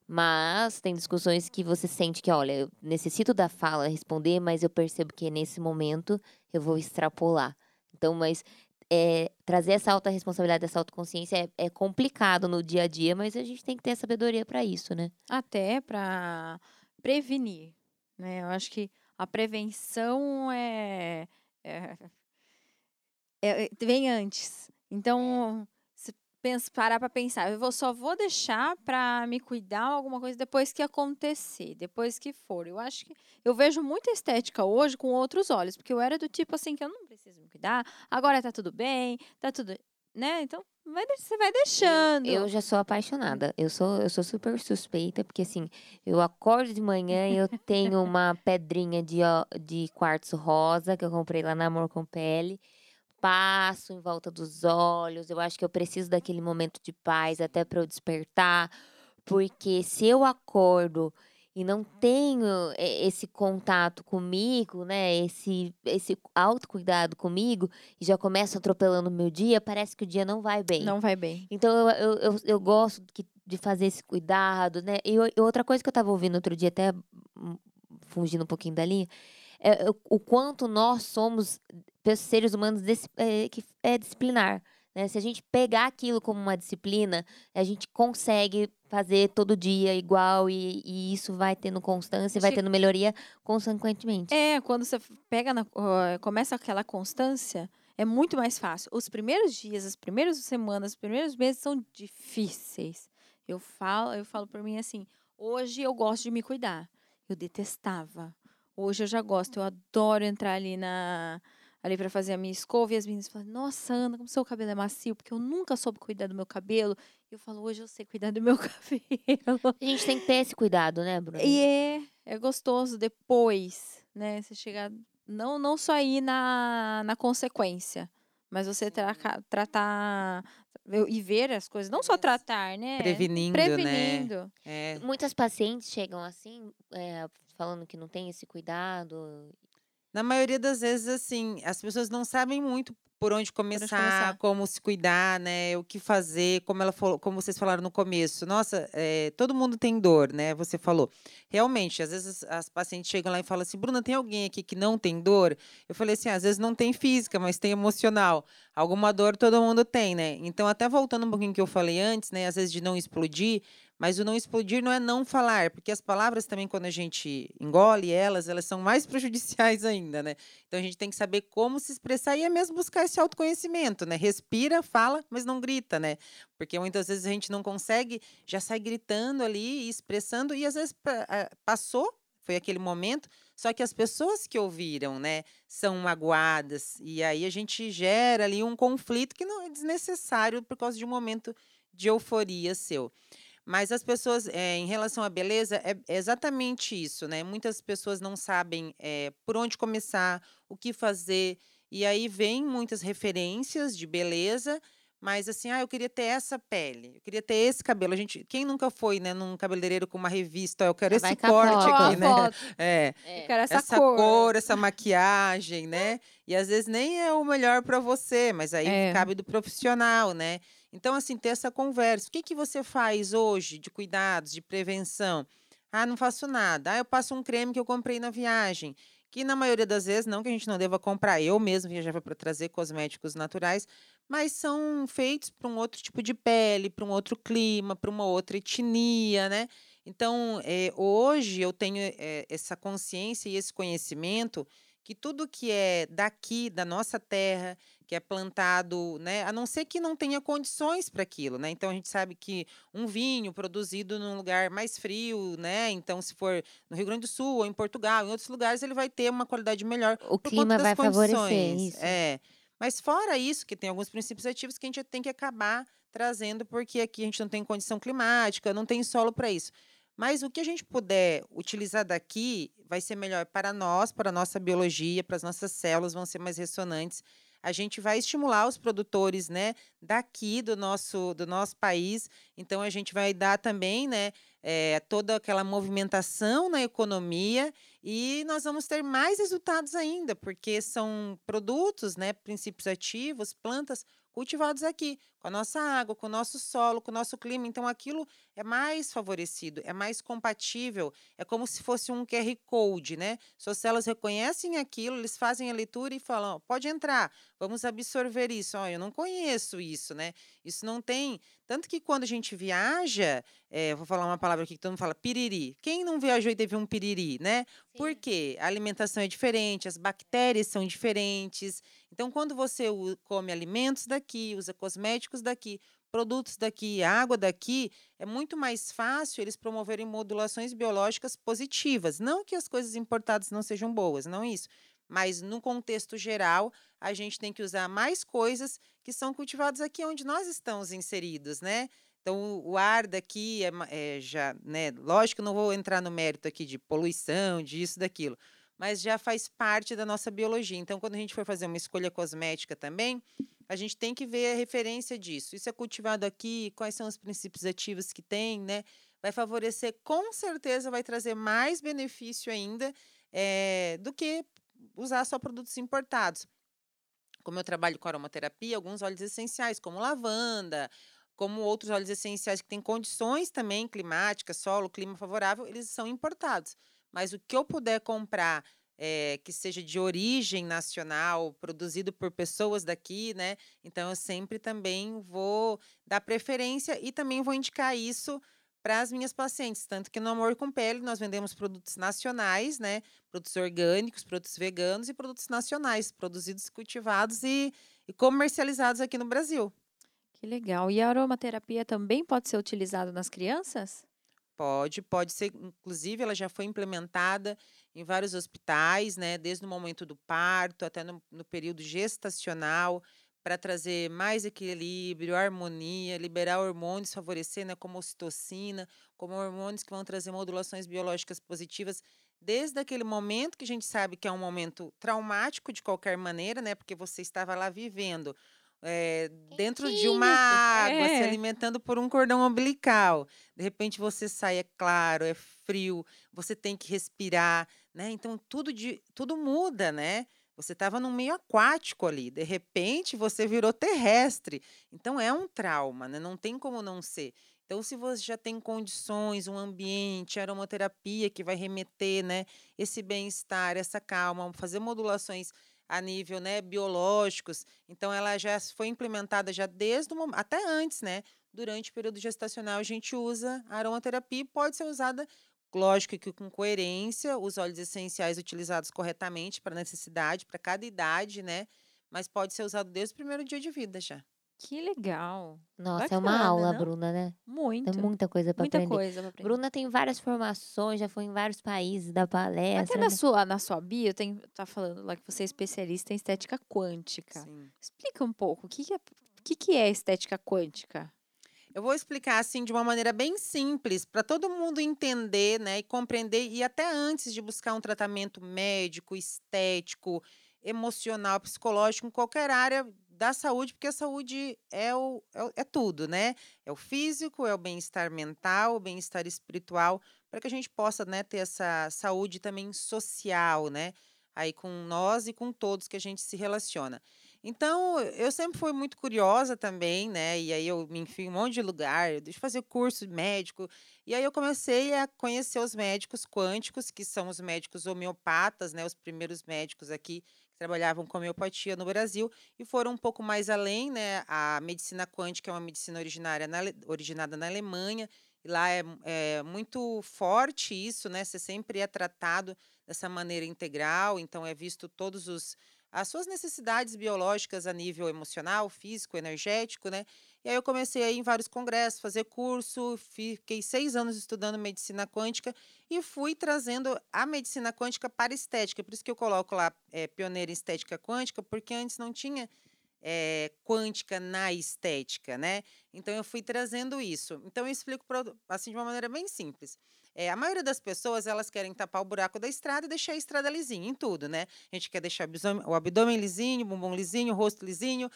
Mas tem discussões que você sente que, olha, eu necessito da fala responder, mas eu percebo que nesse momento eu vou extrapolar. Então, mas é, trazer essa alta responsabilidade, essa autoconsciência é, é complicado no dia a dia, mas a gente tem que ter sabedoria para isso, né? Até para prevenir, né? Eu acho que a prevenção é, é- é- vem antes. Então, se pensa, parar para pensar, eu vou, só vou deixar para me cuidar alguma coisa depois que acontecer, depois que for. Eu acho que eu vejo muita estética hoje com outros olhos, porque eu era do tipo assim que eu não preciso me cuidar, agora tá tudo bem, tá tudo, né? Então, vai, você vai deixando. Eu já sou apaixonada. Eu sou, eu sou super suspeita, porque assim, eu acordo de manhã e eu tenho uma pedrinha de, de quartzo rosa que eu comprei lá na Amor com Pele. Passo em volta dos olhos. Eu acho que eu preciso daquele momento de paz até para eu despertar. Porque se eu acordo e não tenho eh, esse contato comigo, né? Esse, esse autocuidado comigo, e já começo atropelando o meu dia, parece que o dia não vai bem. Não vai bem. Então eu, eu, eu, eu gosto que- de fazer esse cuidado, né? E, e outra coisa que eu tava ouvindo outro dia, até fugindo um pouquinho da linha, é o, o quanto nós somos seres humanos é, que é disciplinar. Né? Se a gente pegar aquilo como uma disciplina, a gente consegue fazer todo dia igual e, e isso vai tendo constância, e vai tendo melhoria consequentemente. É, quando você pega na, começa aquela constância, é muito mais fácil. Os primeiros dias, as primeiras semanas, os primeiros meses são difíceis. Eu falo, eu falo por mim assim, hoje eu gosto de me cuidar. Eu detestava. Hoje eu já gosto, eu adoro entrar ali na ali para fazer a minha escova e as meninas falam: "Nossa, Ana, como seu cabelo é macio", porque eu nunca soube cuidar do meu cabelo. Eu falo: "Hoje eu sei cuidar do meu cabelo". A gente tem que ter esse cuidado, né, Bruno? E é, é gostoso depois, né? Você chegar. Não, não só ir na, na consequência, mas você traca- tratar e ver as coisas. Não só tratar, né? Prevenindo, né? Prevenindo. É. Muitas pacientes chegam assim, é, falando que não tem esse cuidado. Na maioria das vezes, assim, as pessoas não sabem muito por onde começar, começar. como se cuidar, né? O que fazer, como ela falou, como vocês falaram no começo. Nossa, é, todo mundo tem dor, né? Você falou. Realmente, às vezes as pacientes chegam lá e falam assim, Bruna, tem alguém aqui que não tem dor? Eu falei assim, às vezes não tem física, mas tem emocional. Alguma dor todo mundo tem, né? Então, até voltando um pouquinho que eu falei antes, né? Às vezes de não explodir, mas o não explodir não é não falar, porque as palavras também, quando a gente engole elas, elas são mais prejudiciais ainda, né? Então a gente tem que saber como se expressar e é mesmo buscar esse autoconhecimento, né? Respira, fala, mas não grita, né? Porque muitas vezes a gente não consegue, já sai gritando ali, e expressando, e às vezes pa- passou, foi aquele momento, só que as pessoas que ouviram, né, são magoadas, e aí a gente gera ali um conflito que não é desnecessário por causa de um momento de euforia seu. Mas as pessoas, eh, em relação à beleza, é é exatamente isso, né? Muitas pessoas não sabem eh, por onde começar, o que fazer, e aí vem muitas referências de beleza, mas assim, ah, eu queria ter essa pele, eu queria ter esse cabelo. A gente, quem nunca foi, né, num cabeleireiro com uma revista, "Ó, eu quero esse vai a corte. Ó, aqui, né? foto. É, Eu quero essa, essa, cor. cor. essa maquiagem, né? E às vezes nem é o melhor para você, mas aí É. cabe do profissional, né? Então, assim, ter essa conversa. O que, que você faz hoje de cuidados, de prevenção? Ah, não faço nada. Ah, eu passo um creme que eu comprei na viagem. Que na maioria das vezes, não que a gente não deva comprar, eu mesmo viajava para trazer cosméticos naturais, mas são feitos para um outro tipo de pele, para um outro clima, para uma outra etnia, né? Então, eh, hoje eu tenho eh, essa consciência e esse conhecimento que tudo que é daqui, da nossa terra, que é plantado, né? A não ser que não tenha condições para aquilo, né? Então a gente sabe que um vinho produzido num lugar mais frio, né? Então, se for no Rio Grande do Sul ou em Portugal, em outros lugares, ele vai ter uma qualidade melhor O clima vai favorecer condições. isso. É. Mas fora isso, que tem alguns princípios ativos que a gente tem que acabar trazendo, porque aqui a gente não tem condição climática, não tem solo para isso. Mas o que a gente puder utilizar daqui vai ser melhor para nós, para a nossa biologia, para as nossas células, vão ser mais ressonantes. A gente vai estimular os produtores, né, daqui do nosso do nosso país. Então a gente vai dar também, né, é, toda aquela movimentação na economia e nós vamos ter mais resultados ainda, porque são produtos, né, princípios ativos, plantas cultivados aqui, com a nossa água, com o nosso solo, com o nosso clima. Então, aquilo é mais favorecido, é mais compatível, é como se fosse um QR Code, né? Suas células reconhecem aquilo, eles fazem a leitura e falam: pode entrar, vamos absorver isso. Oh, eu não conheço isso, né? Isso não tem. Tanto que quando a gente viaja, é, vou falar uma palavra aqui que todo mundo fala, piriri. Quem não viajou e teve um piriri, né? Sim. Por quê? A alimentação é diferente, as bactérias são diferentes. Então, quando você come alimentos daqui, usa cosméticos daqui, produtos daqui, água daqui, é muito mais fácil eles promoverem modulações biológicas positivas. Não que as coisas importadas não sejam boas, não isso. Mas no contexto geral, a gente tem que usar mais coisas que são cultivadas aqui onde nós estamos inseridos, né? Então, o ar daqui é, é já, né? Lógico, não vou entrar no mérito aqui de poluição, disso, daquilo mas já faz parte da nossa biologia. Então, quando a gente for fazer uma escolha cosmética também, a gente tem que ver a referência disso. Isso é cultivado aqui, quais são os princípios ativos que tem, né? Vai favorecer, com certeza, vai trazer mais benefício ainda é, do que usar só produtos importados. Como eu trabalho com aromaterapia, alguns óleos essenciais, como lavanda, como outros óleos essenciais que têm condições também climáticas, solo, clima favorável, eles são importados. Mas o que eu puder comprar é, que seja de origem nacional, produzido por pessoas daqui, né? Então eu sempre também vou dar preferência e também vou indicar isso para as minhas pacientes, tanto que no Amor com Pele nós vendemos produtos nacionais, né? Produtos orgânicos, produtos veganos e produtos nacionais, produzidos, cultivados e, e comercializados aqui no Brasil. Que legal. E a aromaterapia também pode ser utilizada nas crianças? Pode, pode ser, inclusive ela já foi implementada em vários hospitais, né, desde o momento do parto até no, no período gestacional, para trazer mais equilíbrio, harmonia, liberar hormônios, favorecer, né, como ocitocina, como hormônios que vão trazer modulações biológicas positivas, desde aquele momento que a gente sabe que é um momento traumático de qualquer maneira, né, porque você estava lá vivendo é, dentro de uma água, é. se alimentando por um cordão umbilical. De repente você sai, é claro, é frio, você tem que respirar, né? Então tudo, de, tudo muda, né? Você estava num meio aquático ali, de repente você virou terrestre. Então é um trauma, né? Não tem como não ser. Então, se você já tem condições, um ambiente, aromaterapia que vai remeter, né, esse bem-estar, essa calma, fazer modulações a nível né, biológicos. Então, ela já foi implementada já desde o momento, até antes, né? Durante o período gestacional, a gente usa a aromaterapia e pode ser usada, lógico que com coerência, os óleos essenciais utilizados corretamente para necessidade, para cada idade, né? Mas pode ser usado desde o primeiro dia de vida já. Que legal. Nossa, Bacana, é uma aula, não? Bruna, né? Muito. Tem muita coisa para aprender. Coisa pra aprender. Bruna tem várias formações, já foi em vários países da palestra. Até na, né? sua, na sua bio, tem, tá falando lá que você é especialista em estética quântica. Sim. Explica um pouco, o que, que, é, o que, que é estética quântica? Eu vou explicar assim de uma maneira bem simples para todo mundo entender, né, e compreender e até antes de buscar um tratamento médico, estético, emocional, psicológico, em qualquer área da saúde, porque a saúde é, o, é, é tudo, né? É o físico, é o bem-estar mental, o bem-estar espiritual, para que a gente possa né, ter essa saúde também social, né? Aí com nós e com todos que a gente se relaciona. Então, eu sempre fui muito curiosa também, né? E aí eu me enfio em um monte de lugar, deixa eu fazer curso médico. E aí eu comecei a conhecer os médicos quânticos, que são os médicos homeopatas, né? Os primeiros médicos aqui trabalhavam com homeopatia no Brasil e foram um pouco mais além, né? A medicina quântica é uma medicina originária na, originada na Alemanha, e lá é, é muito forte isso, né? Você sempre é tratado dessa maneira integral, então é visto todos os as suas necessidades biológicas a nível emocional, físico, energético, né? E aí eu comecei a ir em vários congressos, fazer curso, fiquei seis anos estudando medicina quântica e fui trazendo a medicina quântica para estética. Por isso que eu coloco lá é, pioneira em estética quântica, porque antes não tinha é, quântica na estética, né? Então eu fui trazendo isso. Então eu explico assim de uma maneira bem simples. É, a maioria das pessoas, elas querem tapar o buraco da estrada e deixar a estrada lisinha em tudo, né? A gente quer deixar o abdômen lisinho, o bumbum lisinho, o rosto lisinho,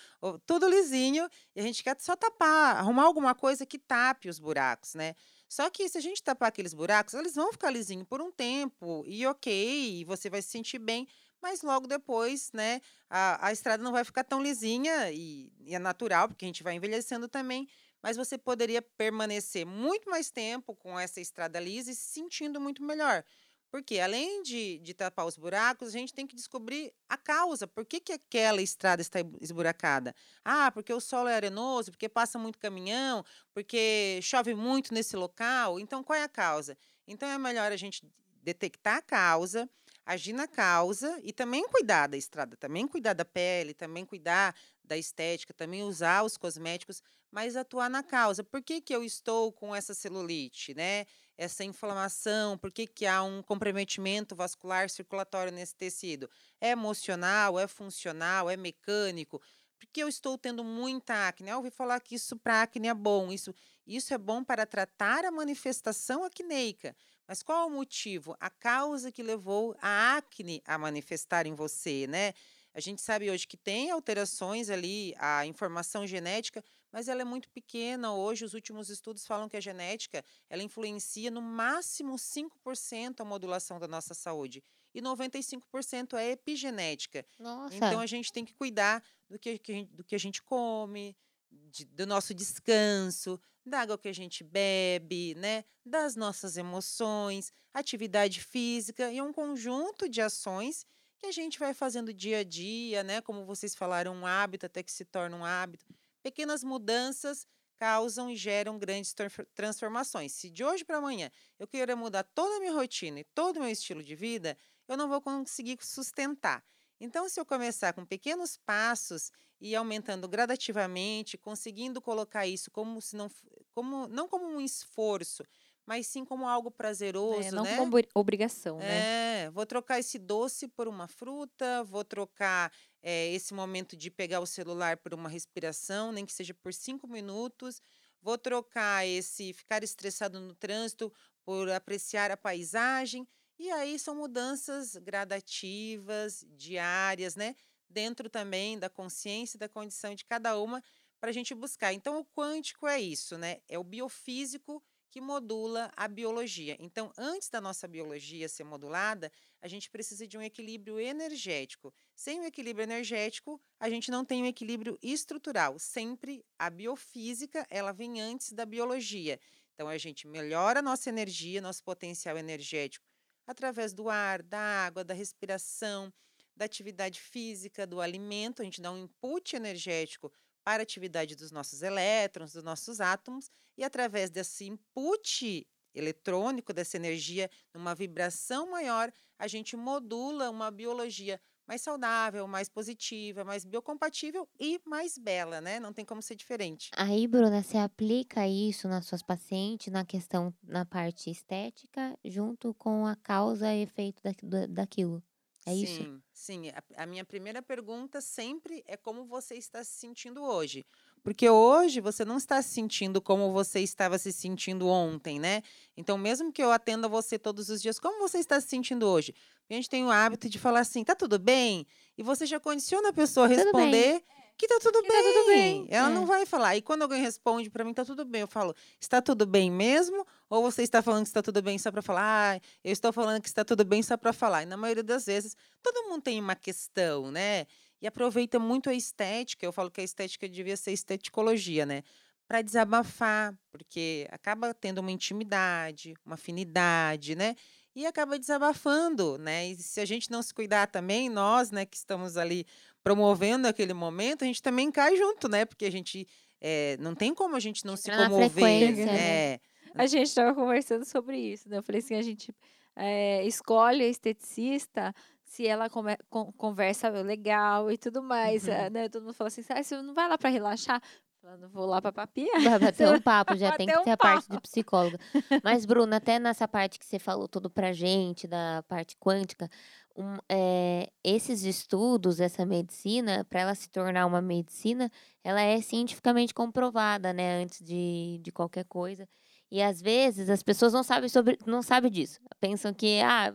tudo lisinho, e a gente quer só tapar, arrumar alguma coisa que tape os buracos, né? Só que se a gente tapar aqueles buracos, eles vão ficar lisinhos por um tempo, e ok, você vai se sentir bem, mas logo depois, né, a, a estrada não vai ficar tão lisinha, e, e é natural, porque a gente vai envelhecendo também, mas você poderia permanecer muito mais tempo com essa estrada lisa e se sentindo muito melhor. Porque além de, de tapar os buracos, a gente tem que descobrir a causa. Por que, que aquela estrada está esburacada? Ah, porque o solo é arenoso, porque passa muito caminhão, porque chove muito nesse local. Então, qual é a causa? Então, é melhor a gente detectar a causa, agir na causa e também cuidar da estrada, também cuidar da pele, também cuidar da estética, também usar os cosméticos, mas atuar na causa. Por que, que eu estou com essa celulite, né? Essa inflamação, por que, que há um comprometimento vascular circulatório nesse tecido? É emocional, é funcional, é mecânico? Porque eu estou tendo muita acne. Eu ouvi falar que isso para acne é bom. Isso, isso é bom para tratar a manifestação acneica. Mas qual o motivo? A causa que levou a acne a manifestar em você, né? A gente sabe hoje que tem alterações ali, a informação genética, mas ela é muito pequena. Hoje, os últimos estudos falam que a genética ela influencia no máximo 5% a modulação da nossa saúde. E 95% é epigenética. Nossa. Então, a gente tem que cuidar do que, do que a gente come, de, do nosso descanso, da água que a gente bebe, né? Das nossas emoções, atividade física e um conjunto de ações que a gente vai fazendo dia a dia, né? Como vocês falaram, um hábito até que se torna um hábito. Pequenas mudanças causam e geram grandes transformações. Se de hoje para amanhã eu queira mudar toda a minha rotina e todo o meu estilo de vida, eu não vou conseguir sustentar. Então, se eu começar com pequenos passos e aumentando gradativamente, conseguindo colocar isso como se não como não como um esforço, mas sim como algo é, prazeroso, é, não né? como obrigação, né? É, vou trocar esse doce por uma fruta, vou trocar é, esse momento de pegar o celular por uma respiração, nem que seja por cinco minutos. Vou trocar esse ficar estressado no trânsito por apreciar a paisagem. E aí são mudanças gradativas, diárias, né? Dentro também da consciência e da condição de cada uma para a gente buscar. Então, o quântico é isso, né? É o biofísico que modula a biologia. Então, antes da nossa biologia ser modulada, a gente precisa de um equilíbrio energético. Sem o equilíbrio energético, a gente não tem um equilíbrio estrutural. Sempre a biofísica, ela vem antes da biologia. Então, a gente melhora a nossa energia, nosso potencial energético através do ar, da água, da respiração, da atividade física, do alimento, a gente dá um input energético para a atividade dos nossos elétrons, dos nossos átomos, e através desse input eletrônico, dessa energia, numa vibração maior, a gente modula uma biologia mais saudável, mais positiva, mais biocompatível e mais bela, né? Não tem como ser diferente. Aí, Bruna, você aplica isso nas suas pacientes, na questão, na parte estética, junto com a causa e efeito da, daquilo. É sim, isso? Sim, a, a minha primeira pergunta sempre é como você está se sentindo hoje. Porque hoje você não está se sentindo como você estava se sentindo ontem, né? Então, mesmo que eu atenda você todos os dias, como você está se sentindo hoje? A gente tem o hábito de falar assim, tá tudo bem? E você já condiciona a pessoa a responder que tá tudo, que bem. Tá tudo bem. Ela é. não vai falar. E quando alguém responde para mim, tá tudo bem, eu falo, está tudo bem mesmo? Ou você está falando que está tudo bem só para falar? Ah, eu estou falando que está tudo bem só para falar. E na maioria das vezes, todo mundo tem uma questão, né? E aproveita muito a estética. Eu falo que a estética devia ser esteticologia, né? Para desabafar, porque acaba tendo uma intimidade, uma afinidade, né? E acaba desabafando, né? E se a gente não se cuidar também, nós, né, que estamos ali promovendo aquele momento, a gente também cai junto, né? Porque a gente é, não tem como a gente não se comover. Né? É. A gente estava conversando sobre isso, né? Eu falei assim, a gente é, escolhe a esteticista se ela come, conversa legal e tudo mais, uhum. né? Todo mundo fala assim, ah, você não vai lá para relaxar? Falando, vou lá pra papia. Vai bater um papo, já tem que ter um a parte de psicóloga. Mas, Bruna, até nessa parte que você falou tudo pra gente, da parte quântica, um, é, esses estudos, essa medicina, para ela se tornar uma medicina, ela é cientificamente comprovada, né, antes de, de qualquer coisa. E às vezes as pessoas não sabem sobre, não sabem disso. Pensam que ah,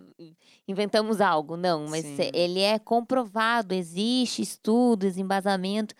inventamos algo. Não, mas Sim. ele é comprovado, existe estudos, embasamento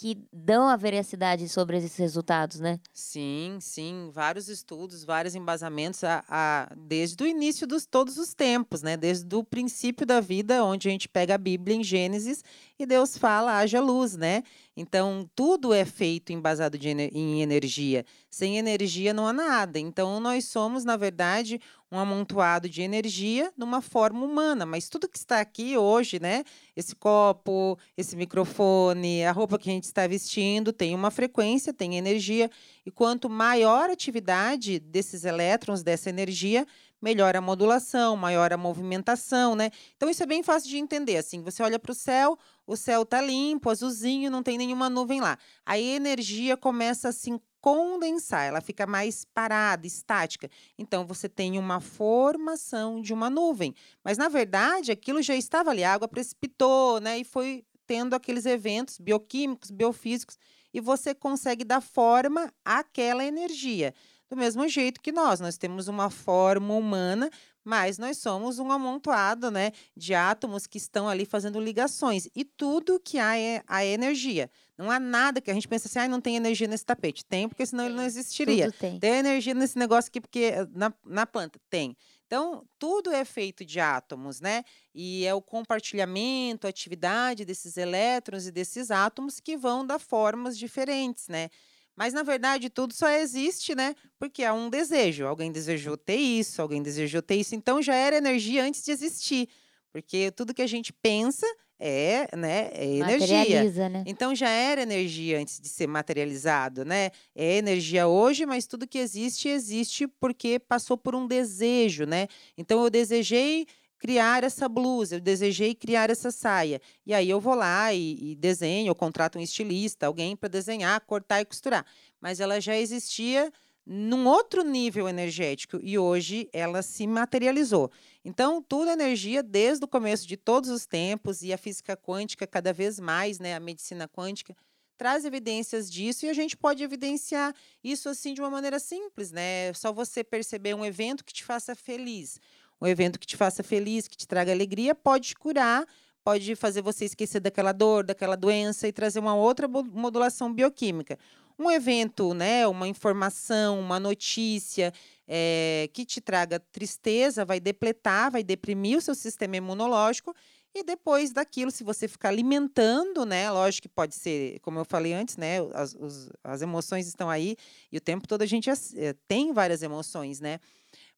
que dão a veracidade sobre esses resultados, né? Sim, sim, vários estudos, vários embasamentos a, a, desde o início dos todos os tempos, né? Desde o princípio da vida, onde a gente pega a Bíblia em Gênesis e Deus fala haja luz, né? Então tudo é feito embasado de, em energia. Sem energia não há nada. Então nós somos, na verdade, um amontoado de energia numa forma humana. Mas tudo que está aqui hoje, né? Esse copo, esse microfone, a roupa que a gente está vestindo, tem uma frequência, tem energia. E quanto maior a atividade desses elétrons, dessa energia, melhor a modulação, maior a movimentação, né? Então isso é bem fácil de entender. Assim, você olha para o céu, o céu está limpo, azulzinho, não tem nenhuma nuvem lá. A energia começa a se condensar, ela fica mais parada, estática. Então você tem uma formação de uma nuvem. Mas na verdade, aquilo já estava ali, a água precipitou, né? E foi tendo aqueles eventos bioquímicos, biofísicos, e você consegue dar forma àquela energia. Do mesmo jeito que nós, nós temos uma forma humana, mas nós somos um amontoado né, de átomos que estão ali fazendo ligações. E tudo que há é a energia. Não há nada que a gente pensa assim, ah, não tem energia nesse tapete. Tem, porque senão ele não existiria. Tudo tem. tem energia nesse negócio aqui, porque eh, na, na planta tem. Então, tudo é feito de átomos, né? E é o compartilhamento, a atividade desses elétrons e desses átomos que vão dar formas diferentes, né? Mas, na verdade, tudo só existe, né? Porque há um desejo. Alguém desejou ter isso, alguém desejou ter isso. Então, já era energia antes de existir. Porque tudo que a gente pensa é, né, é energia. Né? Então já era energia antes de ser materializado, né? É energia hoje, mas tudo que existe existe porque passou por um desejo, né? Então eu desejei criar essa blusa, eu desejei criar essa saia. E aí eu vou lá e, e desenho, eu contrato um estilista, alguém para desenhar, cortar e costurar. Mas ela já existia num outro nível energético e hoje ela se materializou. Então, tudo é energia desde o começo de todos os tempos e a física quântica cada vez mais, né, a medicina quântica traz evidências disso e a gente pode evidenciar isso assim de uma maneira simples, né? Só você perceber um evento que te faça feliz um evento que te faça feliz, que te traga alegria, pode te curar, pode fazer você esquecer daquela dor, daquela doença e trazer uma outra modulação bioquímica. Um evento, né, uma informação, uma notícia é, que te traga tristeza, vai depletar, vai deprimir o seu sistema imunológico e depois daquilo, se você ficar alimentando, né? Lógico que pode ser, como eu falei antes, né? As, os, as emoções estão aí e o tempo todo a gente é, tem várias emoções, né?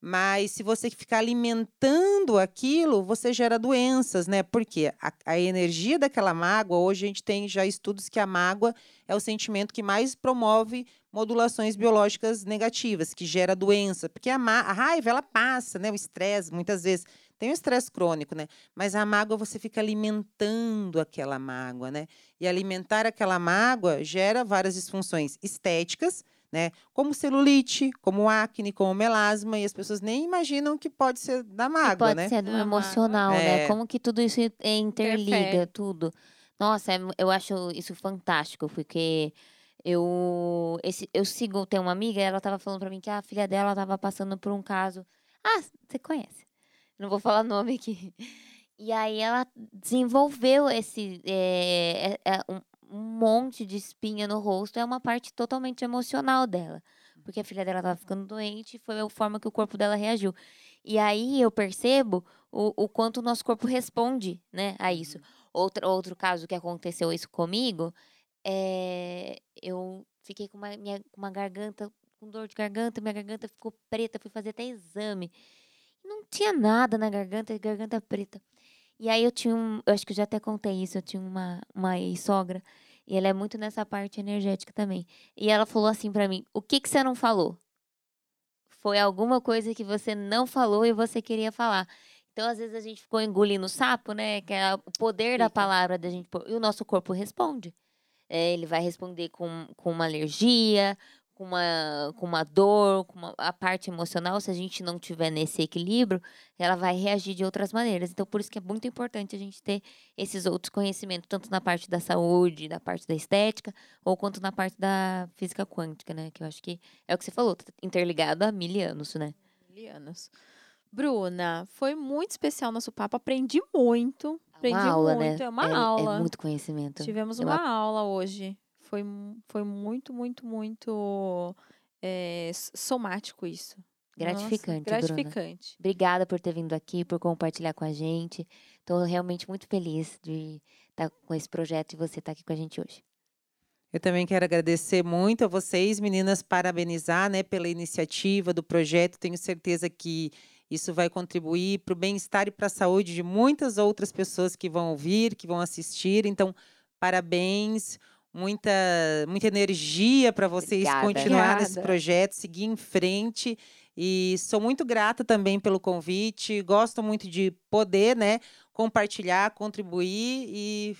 Mas se você ficar alimentando aquilo, você gera doenças, né? Porque a, a, energia daquela mágoa, hoje a gente tem já estudos que a mágoa é o sentimento que mais promove modulações biológicas negativas, que gera doença. Porque a, a raiva, ela passa, né? O estresse, muitas vezes. Tem o estresse crônico, né? Mas a mágoa, você fica alimentando aquela mágoa, né? E alimentar aquela mágoa gera várias disfunções estéticas, né? Como celulite, como acne, como melasma, e as pessoas nem imaginam que pode ser da mágoa, pode né? Pode ser do emocional, né? É. Como que tudo isso interliga, Perfeito. tudo. Nossa, é eu acho isso fantástico, porque eu esse, eu sigo, tem uma amiga, ela estava falando para mim que a filha dela estava passando por um caso. Ah, você conhece? Não vou falar nome aqui. E aí ela desenvolveu esse é, é, um, um monte de espinha no rosto é uma parte totalmente emocional dela. Porque a filha dela estava ficando doente e foi a forma que o corpo dela reagiu. E aí eu percebo o, o quanto o nosso corpo responde né, a isso. Uhum. Outro, outro caso que aconteceu isso comigo, é, eu fiquei com uma, minha, uma garganta, com dor de garganta, minha garganta ficou preta, fui fazer até exame. Não tinha nada na garganta, garganta preta. E aí eu tinha um, eu acho que eu já até contei isso, eu tinha uma, uma ex-sogra, e ela é muito nessa parte energética também. E ela falou assim para mim: "O que que você não falou?" Foi alguma coisa que você não falou e você queria falar. Então, às vezes a gente ficou engolindo sapo, né? Que é o poder da palavra da gente, e o nosso corpo responde. é, ele vai responder com, com uma alergia, com uma, com uma dor, com uma, a parte emocional, se a gente não tiver nesse equilíbrio, ela vai reagir de outras maneiras. Então, por isso que é muito importante a gente ter esses outros conhecimentos, tanto na parte da saúde, da parte da estética, ou quanto na parte da física quântica, né? Que eu acho que é o que você falou, tá interligado há mil anos, né? Mil anos. Bruna, foi muito especial nosso papo, aprendi muito. Aprendi uma aula, né? muito, né? é uma é, aula. É muito conhecimento. Tivemos uma aula hoje foi, foi muito, muito, muito é, somático isso. Gratificante, Nossa, gratificante. Bruna. Obrigada por ter vindo aqui, por compartilhar com a gente. Estou realmente muito feliz de estar tá com esse projeto e você estar tá aqui com a gente hoje. Eu também quero agradecer muito a vocês, meninas, parabenizar né, pela iniciativa do projeto. Tenho certeza que isso vai contribuir para o bem-estar e para a saúde de muitas outras pessoas que vão ouvir, que vão assistir. Então, parabéns muita, muita energia para vocês Obrigada. continuar Obrigada. nesse projeto, seguir em frente. E sou muito grata também pelo convite. Gosto muito de poder, né, compartilhar, contribuir e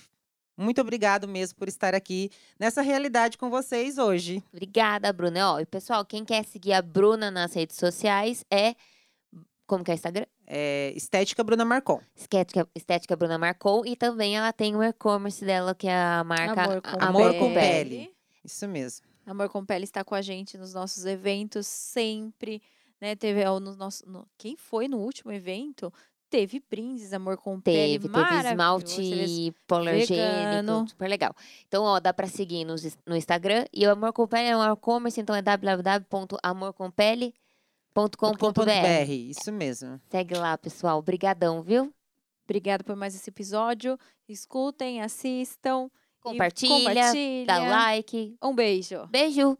muito obrigado mesmo por estar aqui nessa realidade com vocês hoje. Obrigada, Bruna. Ó, e pessoal, quem quer seguir a Bruna nas redes sociais é como que é o Instagram? É Estética Bruna Marcon. Estética, Estética Bruna Marcon. E também ela tem o e-commerce dela, que é a marca Amor com, Amor pele. com pele. Isso mesmo. Amor com Pele está com a gente nos nossos eventos sempre. Né? Teve no nosso. No, quem foi no último evento? Teve brindes, amor com teve, pele, teve esmalte polargênico, super legal. Então, ó, dá para seguir no, no Instagram. E o Amor com Pele é um e-commerce, então é www.amorcompele.com .com.br. Isso mesmo. Segue lá, pessoal. Obrigadão, viu? Obrigada por mais esse episódio. Escutem, assistam. Compartilha, compartilha. dá like. Um beijo. Beijo.